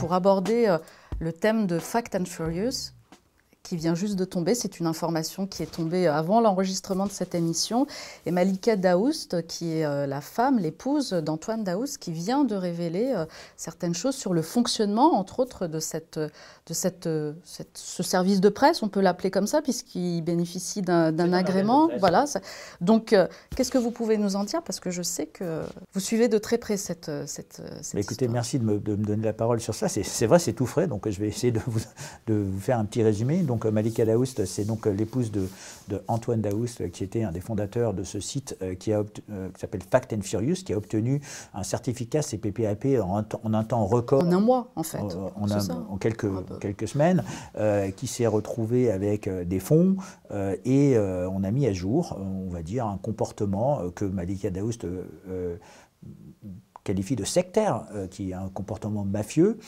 pour aborder euh, le thème de Fact and Furious qui vient juste de tomber. C'est une information qui est tombée avant l'enregistrement de cette émission. Et Malika Daoust, qui est euh, la femme, l'épouse d'Antoine Daoust, qui vient de révéler euh, certaines choses sur le fonctionnement, entre autres, de, cette, de cette, ce service de presse, on peut l'appeler comme ça, puisqu'il bénéficie d'un agrément. Voilà. Donc, euh, qu'est-ce que vous pouvez nous en dire? Parce que je sais que vous suivez de très près cette, cette, cette Écoutez, merci de me, de me, donner la parole sur ça. C'est vrai, c'est tout frais, donc je vais essayer de vous, de vous faire un petit résumé. Donc euh, Malika Daoust, c'est donc euh, l'épouse de, Antoine Daoust, qui était un des fondateurs de ce site qui, s'appelle Fact and Furious, qui a obtenu un certificat CPPAP en, en un temps record. En un mois, en fait. En, en quelques, quelques semaines, qui s'est retrouvé avec des fonds et on a mis à jour, on va dire, un comportement que Malika Daoust qualifie de sectaire, qui est un comportement mafieux,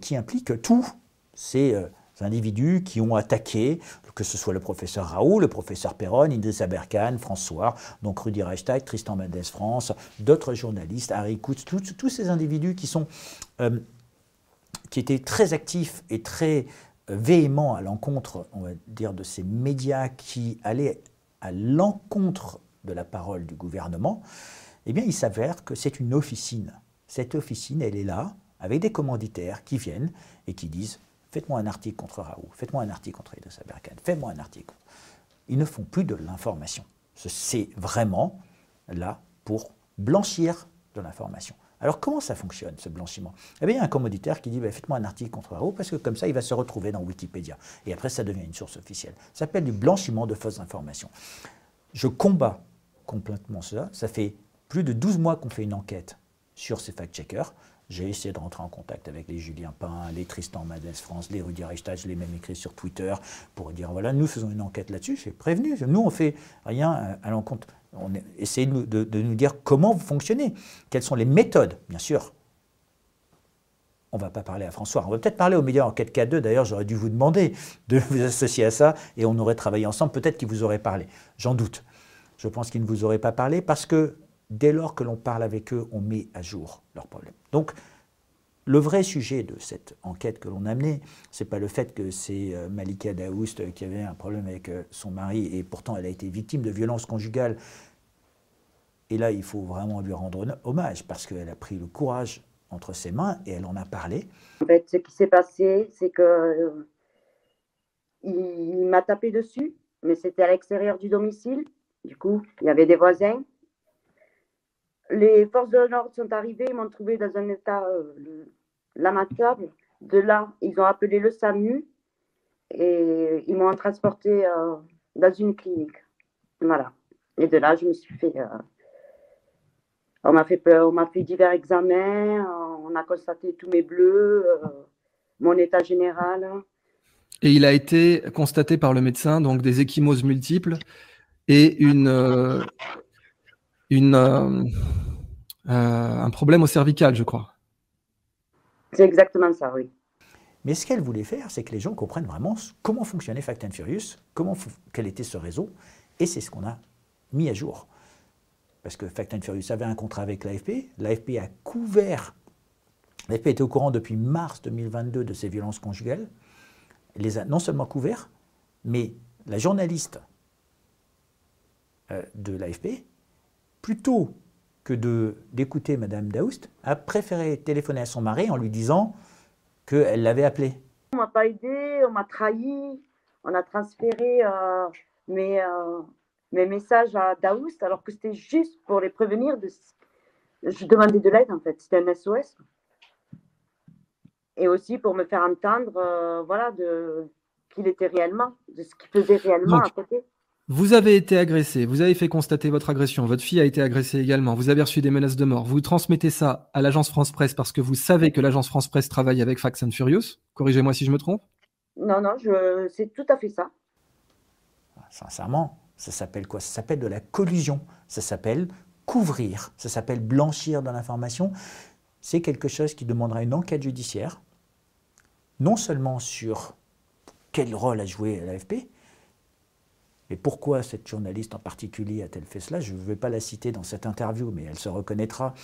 qui implique tous ces individus qui ont attaqué, que ce soit le professeur Raoult, le professeur Perron, Idriss Aberkan, François, donc Rudy Reichstag, Tristan Mendes France, d'autres journalistes, Harry Kutz, tous, ces individus qui, sont, euh, qui étaient très actifs et très euh, véhéments à l'encontre, on va dire, de ces médias qui allaient à l'encontre de la parole du gouvernement, eh bien, il s'avère que c'est une officine. Cette officine, elle est là, avec des commanditaires qui viennent et qui disent Faites-moi un article contre Raoult, faites-moi un article contre Idriss Aberkan, faites-moi un article. Ils ne font plus de l'information. C'est vraiment là pour blanchir de l'information. Alors comment ça fonctionne, ce blanchiment? Eh bien, il y a un commoditaire qui dit bah, faites-moi un article contre Raoult, parce que comme ça, il va se retrouver dans Wikipédia. Et après, ça devient une source officielle. Ça s'appelle du blanchiment de fausses informations. Je combats complètement cela. Ça fait plus de 12 mois qu'on fait une enquête sur ces fact-checkers. J'ai essayé de rentrer en contact avec les Julien Pain, les Tristan Madès France, les Rudy Reichstag, je l'ai même écrit sur Twitter pour dire voilà, nous faisons une enquête là-dessus. J'ai prévenu. Nous, on fait rien à l'encontre. On essaie de, de, nous dire comment vous fonctionnez, quelles sont les méthodes, bien sûr. On ne va pas parler à François. On va peut-être parler aux médias Enquête K2. D'ailleurs, j'aurais dû vous demander de vous associer à ça et on aurait travaillé ensemble. Peut-être qu'il vous aurait parlé. J'en doute. Je pense qu'il ne vous aurait pas parlé parce que dès lors que l'on parle avec eux, on met à jour leurs problèmes. Donc, le vrai sujet de cette enquête que l'on a menée, c'est pas le fait que c'est euh, Malika Daoust qui avait un problème avec euh, son mari et pourtant elle a été victime de violences conjugales. Et là, il faut vraiment lui rendre hommage parce qu'elle a pris le courage entre ses mains et elle en a parlé. En fait, ce qui s'est passé, c'est que euh, il m'a tapé dessus, mais c'était à l'extérieur du domicile. Du coup, il y avait des voisins les forces de l'ordre sont arrivées, ils m'ont trouvé dans un état euh, lamentable. De là, ils ont appelé le SAMU et ils m'ont transporté euh, dans une clinique. Voilà. Et de là, je me suis fait. Euh, on m'a fait, on m'a fait divers examens, on a constaté tous mes bleus, mon état général. Et il a été constaté par le médecin donc des échymoses multiples et une une, euh, euh, un problème au cervical, je crois. C'est exactement ça, oui. Mais ce qu'elle voulait faire, c'est que les gens comprennent vraiment comment fonctionnait Fact and Furious, comment, quel était ce réseau, et c'est ce qu'on a mis à jour. Parce que Fact and Furious avait un contrat avec l'AFP, l'AFP a couvert, l'AFP était au courant depuis mars 2022 de ces violences conjugales, les a non seulement couverts, mais la journaliste euh, de l'AFP plutôt que d'écouter Madame Daoust, a préféré téléphoner à son mari en lui disant qu'elle l'avait appelé. On m'a pas aidé, on m'a trahi, on a transféré euh, mes, euh, mes messages à Daoust alors que c'était juste pour les prévenir. De... Je demandais de l'aide en fait, c'était un SOS. Et aussi pour me faire entendre euh, voilà, de qu'il était réellement, de ce qu'il faisait réellement à côté. Vous avez été agressé, vous avez fait constater votre agression, votre fille a été agressée également, vous avez reçu des menaces de mort, vous transmettez ça à l'agence France Presse parce que vous savez que l'agence France Presse travaille avec Fax and Furious. Corrigez-moi si je me trompe. Non, non, je... c'est tout à fait ça. Sincèrement, ça s'appelle quoi? Ça s'appelle de la collusion, ça s'appelle couvrir, ça s'appelle blanchir dans l'information. C'est quelque chose qui demandera une enquête judiciaire, non seulement sur quel rôle a joué l'AFP, et pourquoi cette journaliste en particulier a-t-elle fait cela? Je ne vais pas la citer dans cette interview, mais elle se reconnaîtra.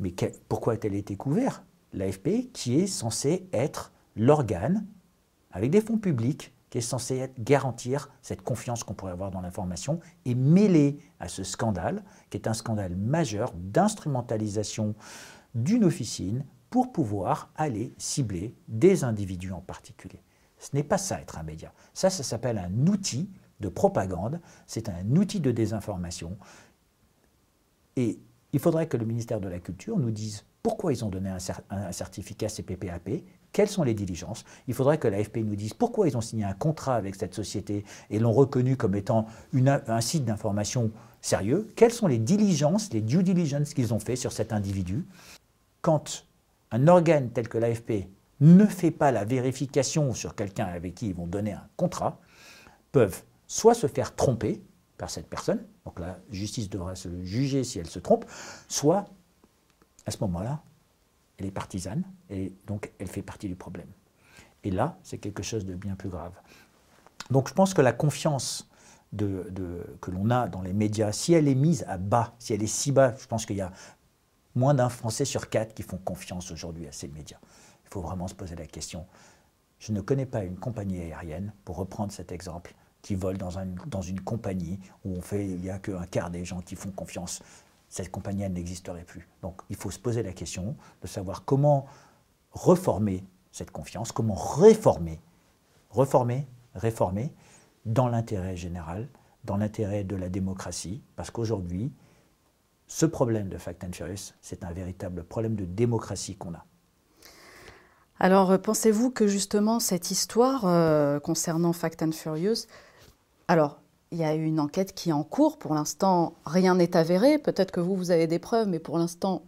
Mais pourquoi a-t-elle été couverte? l'AFP qui est censé être l'organe, avec des fonds publics, qui est censé garantir cette confiance qu'on pourrait avoir dans l'information et mêlé à ce scandale, qui est un scandale majeur d'instrumentalisation d'une officine pour pouvoir aller cibler des individus en particulier. Ce n'est pas ça être un média. Ça, ça s'appelle un outil de propagande, c'est un outil de désinformation. Et il faudrait que le ministère de la Culture nous dise pourquoi ils ont donné un, certificat CPPAP, quelles sont les diligences? Il faudrait que l'AFP nous dise pourquoi ils ont signé un contrat avec cette société et l'ont reconnu comme étant un site d'information sérieux. Quelles sont les diligences, les due diligence qu'ils ont fait sur cet individu? Quand un organe tel que l'AFP ne fait pas la vérification sur quelqu'un avec qui ils vont donner un contrat, peuvent soit se faire tromper par cette personne, donc la justice devra se juger si elle se trompe, soit à ce moment-là, elle est partisane et donc elle fait partie du problème. Et là, c'est quelque chose de bien plus grave. Donc je pense que la confiance que l'on a dans les médias, si elle est mise à bas, si elle est si bas, je pense qu'il y a moins d'un Français sur quatre qui font confiance aujourd'hui à ces médias. Il faut vraiment se poser la question. Je ne connais pas une compagnie aérienne, pour reprendre cet exemple, qui vole dans, dans une compagnie où on fait, il n'y a qu'un quart des gens qui font confiance. Cette compagnie, elle n'existerait plus. Donc il faut se poser la question de savoir comment reformer cette confiance, comment réformer, reformer, réformer dans l'intérêt général, dans l'intérêt de la démocratie, parce qu'aujourd'hui, ce problème de Fact and Furious, c'est un véritable problème de démocratie qu'on a. Alors, euh, pensez-vous que justement cette histoire euh, concernant Fact and Furious, alors, il y a une enquête qui est en cours. Pour l'instant, rien n'est avéré. Peut-être que vous, vous avez des preuves, mais pour l'instant,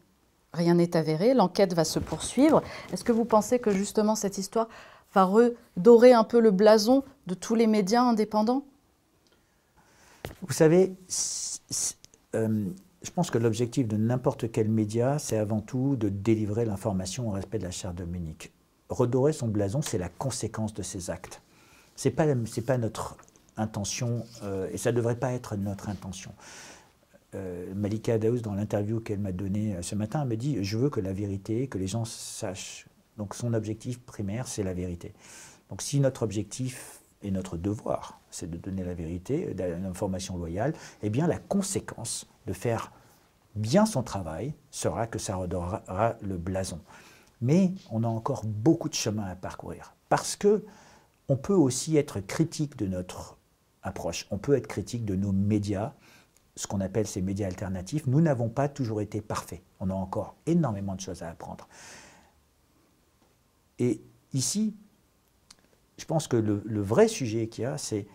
rien n'est avéré. L'enquête va se poursuivre. Est-ce que vous pensez que justement cette histoire va redorer un peu le blason de tous les médias indépendants? Vous savez, euh, je pense que l'objectif de n'importe quel média, c'est avant tout de délivrer l'information au respect de la charte de Munich. Redorer son blason, c'est la conséquence de ses actes. Ce n'est pas notre intention, euh, et ça ne devrait pas être notre intention. Euh, Malika Daous, dans l'interview qu'elle m'a donnée euh, ce matin, me dit Je veux que la vérité, que les gens sachent. Donc son objectif primaire, c'est la vérité. Donc si notre objectif et notre devoir, c'est de donner la vérité, l'information loyale, eh bien la conséquence de faire bien son travail sera que ça redorera le blason. Mais on a encore beaucoup de chemin à parcourir parce que on peut aussi être critique de notre approche. On peut être critique de nos médias, ce qu'on appelle ces médias alternatifs. Nous n'avons pas toujours été parfaits. On a encore énormément de choses à apprendre. Et ici, je pense que le, vrai sujet qu'il y a, c'est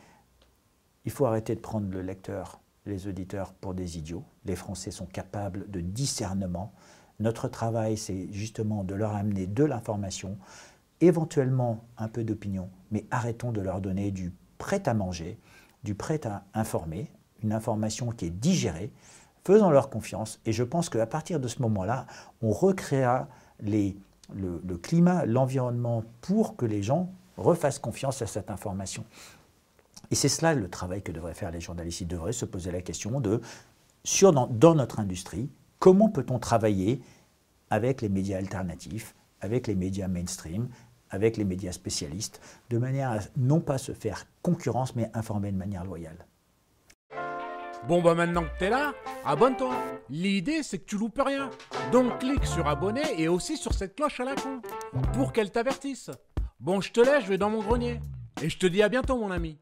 il faut arrêter de prendre le lecteur, les auditeurs pour des idiots. Les Français sont capables de discernement. Notre travail, c'est justement de leur amener de l'information, éventuellement un peu d'opinion, mais arrêtons de leur donner du prêt à manger, du prêt à informer, une information qui est digérée, faisons leur confiance. Et je pense qu'à partir de ce moment-là, on recréera le, climat, l'environnement pour que les gens refassent confiance à cette information. Et c'est cela le travail que devraient faire les journalistes. Ils devraient se poser la question de, dans notre industrie, comment peut-on travailler avec les médias alternatifs, avec les médias mainstream, avec les médias spécialistes, de manière à non pas se faire concurrence, mais informer de manière loyale. Bon bah maintenant que t'es là, abonne-toi. L'idée c'est que tu loupes rien. Donc clique sur abonner et aussi sur cette cloche à la con pour qu'elle t'avertisse. Bon je te laisse, je vais dans mon grenier. Et je te dis à bientôt mon ami.